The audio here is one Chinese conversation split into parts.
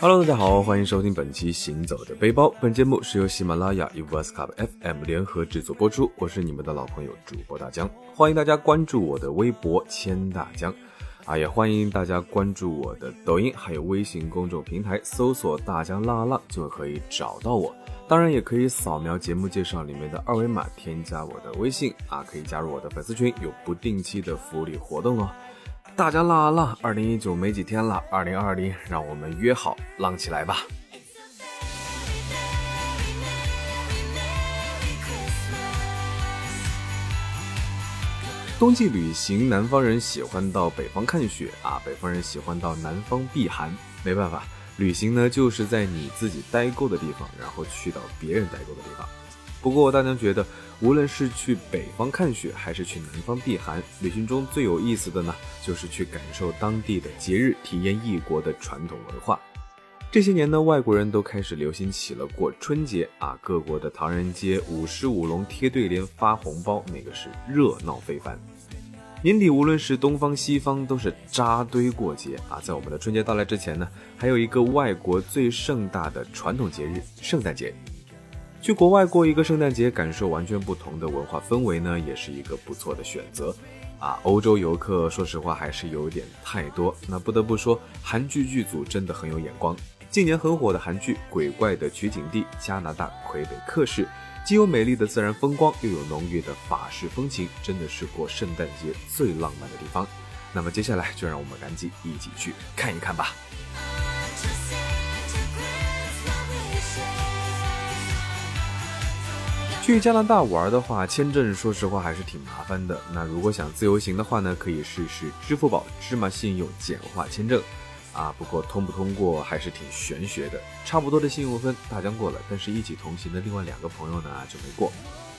Hello，大家好，欢迎收听本期《行走的背包》。本节目是由喜马拉雅与 v o s c u p FM 联合制作播出。我是你们的老朋友主播大江，欢迎大家关注我的微博“千大江”，啊，也欢迎大家关注我的抖音，还有微信公众平台，搜索“大江浪浪”就可以找到我。当然，也可以扫描节目介绍里面的二维码，添加我的微信，啊，可以加入我的粉丝群，有不定期的福利活动哦。大家浪啊浪！二零一九没几天了，二零二零，让我们约好浪起来吧！冬季旅行，南方人喜欢到北方看雪啊，北方人喜欢到南方避寒。没办法，旅行呢就是在你自己待够的地方，然后去到别人待够的地方。不过大娘觉得，无论是去北方看雪，还是去南方避寒，旅行中最有意思的呢，就是去感受当地的节日，体验异国的传统文化。这些年呢，外国人都开始流行起了过春节啊，各国的唐人街舞狮舞龙、贴对联、发红包，那个是热闹非凡。年底无论是东方西方，都是扎堆过节啊。在我们的春节到来之前呢，还有一个外国最盛大的传统节日——圣诞节。去国外过一个圣诞节，感受完全不同的文化氛围呢，也是一个不错的选择。啊，欧洲游客说实话还是有点太多。那不得不说，韩剧剧组真的很有眼光。近年很火的韩剧《鬼怪》的取景地加拿大魁北克市，既有美丽的自然风光，又有浓郁的法式风情，真的是过圣诞节最浪漫的地方。那么接下来就让我们赶紧一起去看一看吧。去加拿大玩的话，签证说实话还是挺麻烦的。那如果想自由行的话呢，可以试试支付宝芝麻信用简化签证，啊，不过通不通过还是挺玄学的。差不多的信用分大疆过了，但是一起同行的另外两个朋友呢就没过。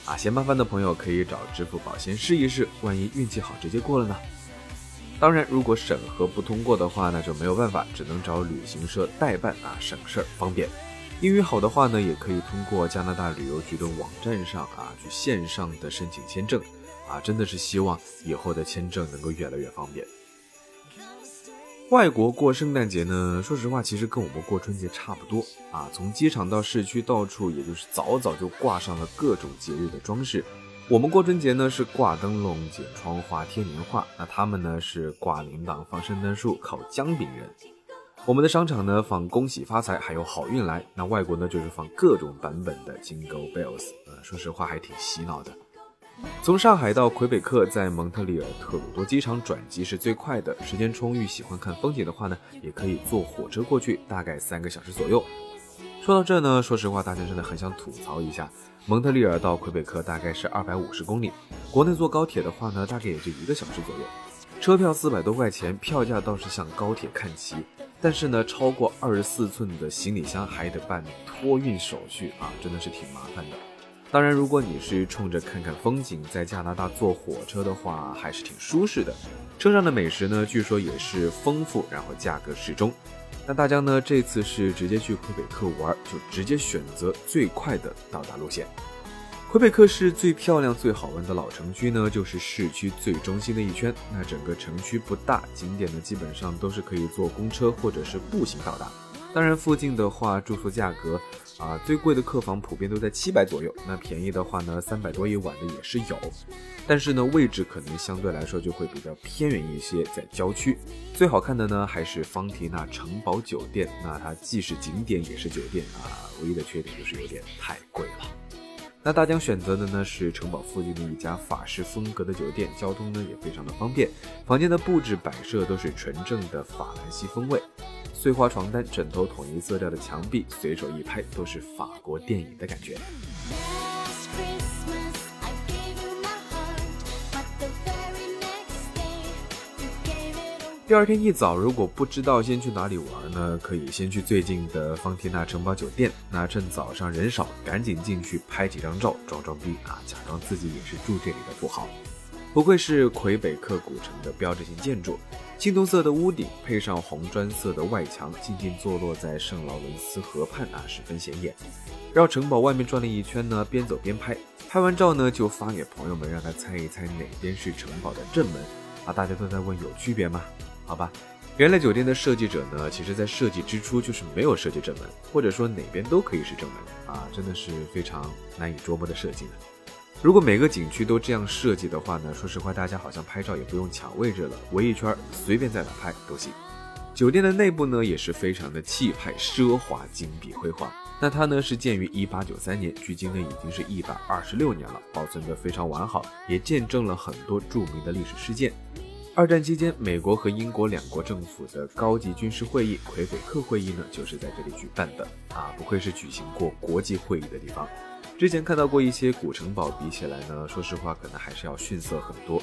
啊，嫌麻烦的朋友可以找支付宝先试一试，万一运气好直接过了呢？当然，如果审核不通过的话，那就没有办法，只能找旅行社代办啊，省事儿方便。英语好的话呢，也可以通过加拿大旅游局的网站上啊，去线上的申请签证啊，真的是希望以后的签证能够越来越方便。外国过圣诞节呢，说实话，其实跟我们过春节差不多啊，从机场到市区，到处也就是早早就挂上了各种节日的装饰。我们过春节呢是挂灯笼、剪窗花、贴年画，那他们呢是挂铃铛、放圣诞树、烤姜饼人。我们的商场呢放恭喜发财，还有好运来。那外国呢就是放各种版本的 Jingle Bells，呃，说实话还挺洗脑的。从上海到魁北克，在蒙特利尔特鲁多机场转机是最快的。时间充裕，喜欢看风景的话呢，也可以坐火车过去，大概三个小时左右。说到这呢，说实话，大家真的很想吐槽一下，蒙特利尔到魁北克大概是二百五十公里，国内坐高铁的话呢，大概也就一个小时左右，车票四百多块钱，票价倒是像高铁看齐。但是呢，超过二十四寸的行李箱还得办托运手续啊，真的是挺麻烦的。当然，如果你是冲着看看风景，在加拿大坐火车的话，还是挺舒适的。车上的美食呢，据说也是丰富，然后价格适中。那大家呢，这次是直接去魁北克玩，就直接选择最快的到达路线。魁北克市最漂亮、最好玩的老城区呢，就是市区最中心的一圈。那整个城区不大，景点呢基本上都是可以坐公车或者是步行到达。当然，附近的话住宿价格啊，最贵的客房普遍都在七百左右，那便宜的话呢，三百多一晚的也是有。但是呢，位置可能相对来说就会比较偏远一些，在郊区。最好看的呢，还是方提纳城堡酒店。那它既是景点也是酒店啊，唯一的缺点就是有点太贵了。那大江选择的呢是城堡附近的一家法式风格的酒店，交通呢也非常的方便，房间的布置摆设都是纯正的法兰西风味，碎花床单、枕头统一色调的墙壁，随手一拍都是法国电影的感觉。第二天一早，如果不知道先去哪里玩呢，可以先去最近的方提纳城堡酒店。那趁早上人少，赶紧进去拍几张照，装装逼啊，假装自己也是住这里的富豪。不愧是魁北克古城的标志性建筑，青铜色的屋顶配上红砖色的外墙，静静坐落在圣劳伦斯河畔啊，十分显眼。绕城堡外面转了一圈呢，边走边拍，拍完照呢就发给朋友们，让他猜一猜哪边是城堡的正门啊。大家都在问有区别吗？好吧，原来酒店的设计者呢，其实在设计之初就是没有设计正门，或者说哪边都可以是正门啊，真的是非常难以捉摸的设计呢。如果每个景区都这样设计的话呢，说实话，大家好像拍照也不用抢位置了，围一圈随便在哪拍都行。酒店的内部呢也是非常的气派、奢华、金碧辉煌。那它呢是建于一八九三年，距今呢已经是一百二十六年了，保存的非常完好，也见证了很多著名的历史事件。二战期间，美国和英国两国政府的高级军事会议——魁北克会议呢，就是在这里举办的啊！不愧是举行过国际会议的地方。之前看到过一些古城堡，比起来呢，说实话，可能还是要逊色很多。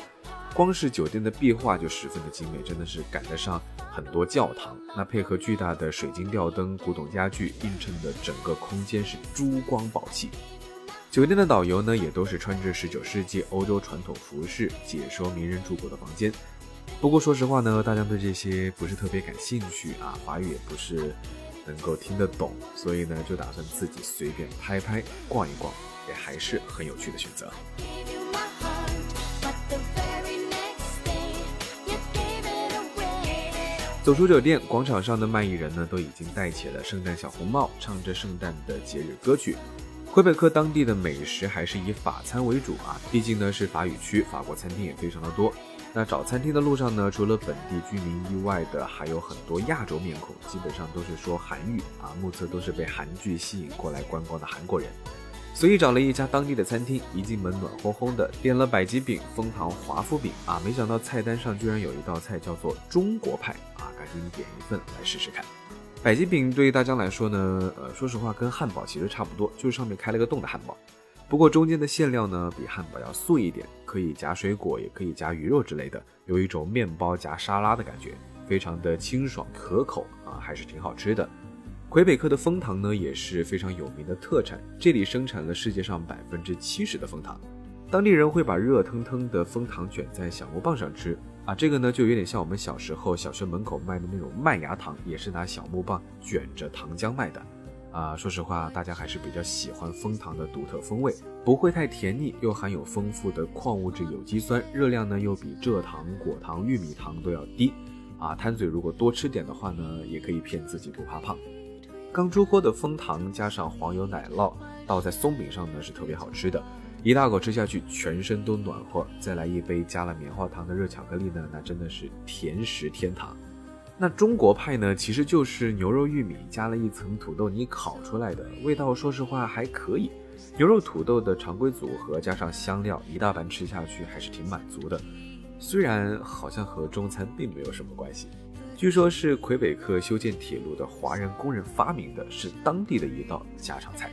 光是酒店的壁画就十分的精美，真的是赶得上很多教堂。那配合巨大的水晶吊灯、古董家具，映衬的整个空间是珠光宝气。酒店的导游呢，也都是穿着十九世纪欧洲传统服饰，解说名人住过的房间。不过说实话呢，大家对这些不是特别感兴趣啊，法语也不是能够听得懂，所以呢就打算自己随便拍拍、逛一逛，也还是很有趣的选择。走出酒店，广场上的卖艺人呢都已经戴起了圣诞小红帽，唱着圣诞的节日歌曲。魁北克当地的美食还是以法餐为主啊，毕竟呢是法语区，法国餐厅也非常的多。那找餐厅的路上呢，除了本地居民以外的，还有很多亚洲面孔，基本上都是说韩语啊，目测都是被韩剧吸引过来观光的韩国人。所以找了一家当地的餐厅，一进门暖烘烘的，点了百吉饼、枫糖华夫饼啊，没想到菜单上居然有一道菜叫做中国派啊，赶紧点一份来试试看。百吉饼对于大家来说呢，呃，说实话跟汉堡其实差不多，就是上面开了个洞的汉堡。不过中间的馅料呢，比汉堡要素一点，可以夹水果，也可以夹鱼肉之类的，有一种面包夹沙拉的感觉，非常的清爽可口啊，还是挺好吃的。魁北克的枫糖呢也是非常有名的特产，这里生产了世界上百分之七十的枫糖，当地人会把热腾腾的枫糖卷在小木棒上吃啊，这个呢就有点像我们小时候小学门口卖的那种麦芽糖，也是拿小木棒卷着糖浆卖的。啊，说实话，大家还是比较喜欢枫糖的独特风味，不会太甜腻，又含有丰富的矿物质有机酸，热量呢又比蔗糖、果糖、玉米糖都要低。啊，贪嘴如果多吃点的话呢，也可以骗自己不怕胖。刚出锅的枫糖加上黄油奶酪，倒在松饼上呢是特别好吃的，一大口吃下去，全身都暖和。再来一杯加了棉花糖的热巧克力呢，那真的是甜食天堂。那中国派呢，其实就是牛肉玉米加了一层土豆泥烤出来的，味道说实话还可以。牛肉土豆的常规组合加上香料，一大盘吃下去还是挺满足的。虽然好像和中餐并没有什么关系，据说是魁北克修建铁路的华人工人发明的，是当地的一道家常菜。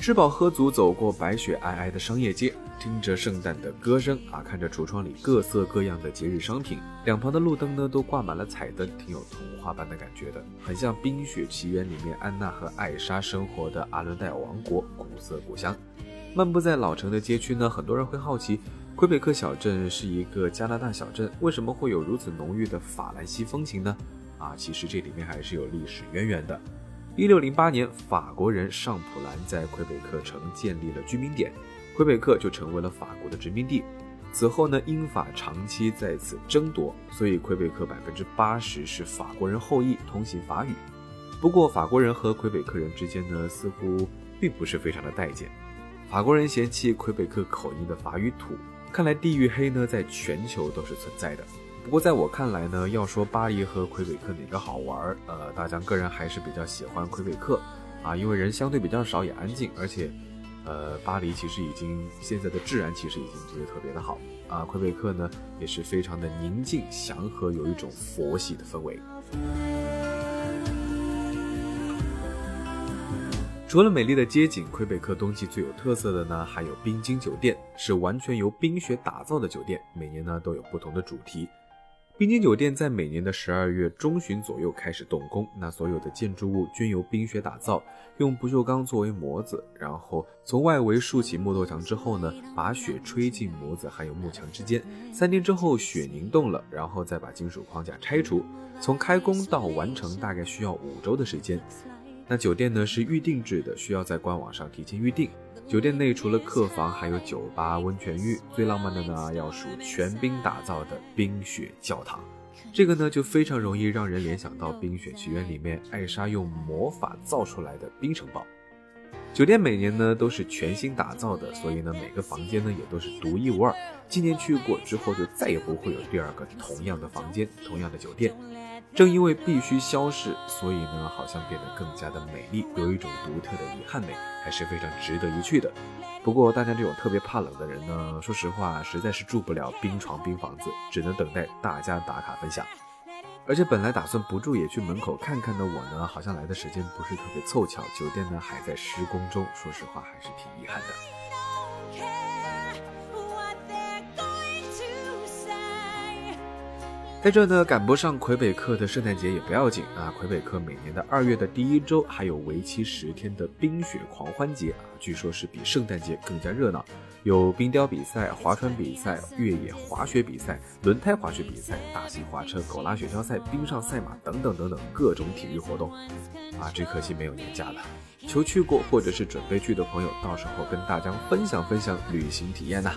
吃饱喝足，走过白雪皑皑的商业街，听着圣诞的歌声啊，看着橱窗里各色各样的节日商品，两旁的路灯呢都挂满了彩灯，挺有童话般的感觉的，很像《冰雪奇缘》里面安娜和艾莎生活的阿伦戴尔王国，古色古香。漫步在老城的街区呢，很多人会好奇，魁北克小镇是一个加拿大小镇，为什么会有如此浓郁的法兰西风情呢？啊，其实这里面还是有历史渊源的。一六零八年，法国人尚普兰在魁北克城建立了居民点，魁北克就成为了法国的殖民地。此后呢，英法长期在此争夺，所以魁北克百分之八十是法国人后裔，通行法语。不过，法国人和魁北克人之间呢，似乎并不是非常的待见。法国人嫌弃魁北克口音的法语土，看来地域黑呢，在全球都是存在的。不过在我看来呢，要说巴黎和魁北克哪个好玩，呃，大江个人还是比较喜欢魁北克，啊，因为人相对比较少，也安静，而且，呃，巴黎其实已经现在的治安其实已经不是特别的好，啊，魁北克呢也是非常的宁静祥和，有一种佛系的氛围。除了美丽的街景，魁北克冬季最有特色的呢，还有冰晶酒店，是完全由冰雪打造的酒店，每年呢都有不同的主题。冰晶酒店在每年的十二月中旬左右开始动工，那所有的建筑物均由冰雪打造，用不锈钢作为模子，然后从外围竖起木头墙之后呢，把雪吹进模子还有幕墙之间。三天之后雪凝冻了，然后再把金属框架拆除。从开工到完成大概需要五周的时间。那酒店呢是预定制的，需要在官网上提前预定。酒店内除了客房，还有酒吧、温泉浴。最浪漫的呢，要数全冰打造的冰雪教堂。这个呢就非常容易让人联想到《冰雪奇缘》里面艾莎用魔法造出来的冰城堡。酒店每年呢都是全新打造的，所以呢每个房间呢也都是独一无二。今年去过之后，就再也不会有第二个同样的房间、同样的酒店。正因为必须消逝，所以呢好像变得更加的美丽，有一种独特的遗憾美，还是非常值得一去的。不过大家这种特别怕冷的人呢，说实话实在是住不了冰床冰房子，只能等待大家打卡分享。而且本来打算不住也去门口看看的我呢，好像来的时间不是特别凑巧，酒店呢还在施工中，说实话还是挺遗憾的。在这呢赶不上魁北克的圣诞节也不要紧啊，魁北克每年的二月的第一周还有为期十天的冰雪狂欢节啊，据说是比圣诞节更加热闹。有冰雕比赛、划船比赛、越野滑雪比赛、轮胎滑雪比赛、大型滑车、狗拉雪橇赛、冰上赛马等等等等各种体育活动，啊，只可惜没有年假了。求去过或者是准备去的朋友，到时候跟大家分享分享旅行体验呐。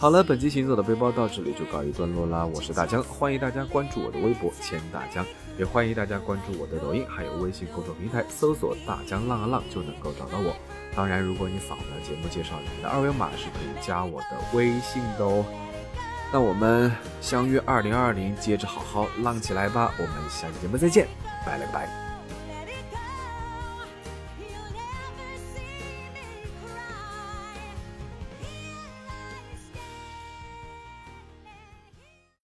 好了，本期行走的背包到这里就告一段落啦。我是大江，欢迎大家关注我的微博千大江，也欢迎大家关注我的抖音，还有微信公众平台，搜索大江浪啊浪就能够找到我。当然，如果你扫了节目介绍里面的二维码，是可以加我的微信的哦。那我们相约二零二零，接着好好浪起来吧！我们下期节目再见，拜了个拜。